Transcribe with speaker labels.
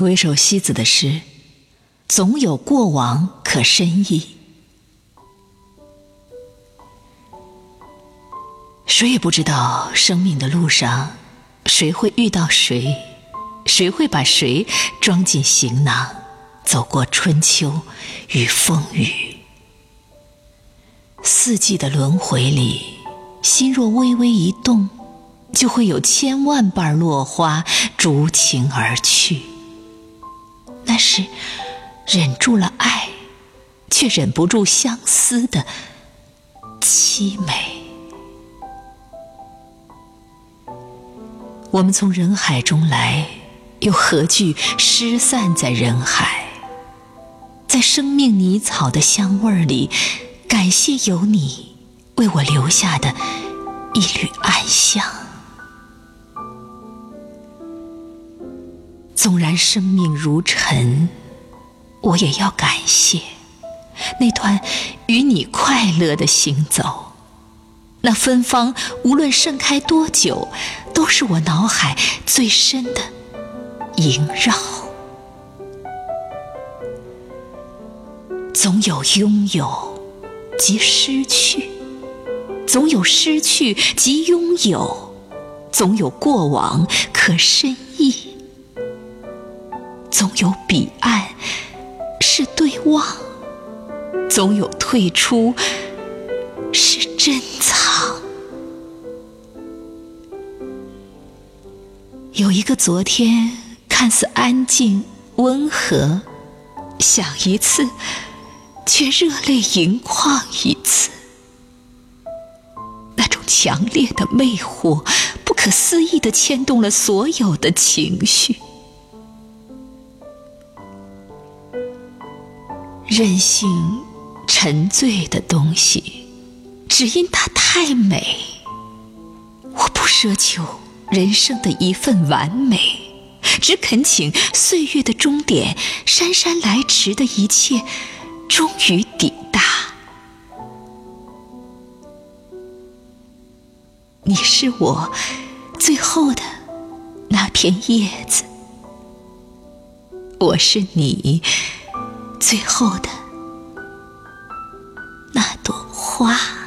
Speaker 1: 读一首西子的诗，总有过往可深忆。谁也不知道生命的路上，谁会遇到谁，谁会把谁装进行囊，走过春秋与风雨。四季的轮回里，心若微微一动，就会有千万瓣落花逐情而去。是忍住了爱，却忍不住相思的凄美。我们从人海中来，又何惧失散在人海？在生命泥草的香味里，感谢有你为我留下的一缕暗香。纵然生命如尘，我也要感谢那段与你快乐的行走。那芬芳，无论盛开多久，都是我脑海最深的萦绕。总有拥有即失去，总有失去即拥有，总有过往可深忆，总有彼岸是对望，总有退出是珍藏。有一个昨天看似安静温和，想一次，却热泪盈眶一次。那种强烈的魅惑，不可思议的牵动了所有的情绪。任性沉醉的东西，只因它太美。我不奢求。人生的一份完美，只恳请岁月的终点，姗姗来迟的一切，终于抵达。你是我最后的那片叶子，我是你最后的那朵花。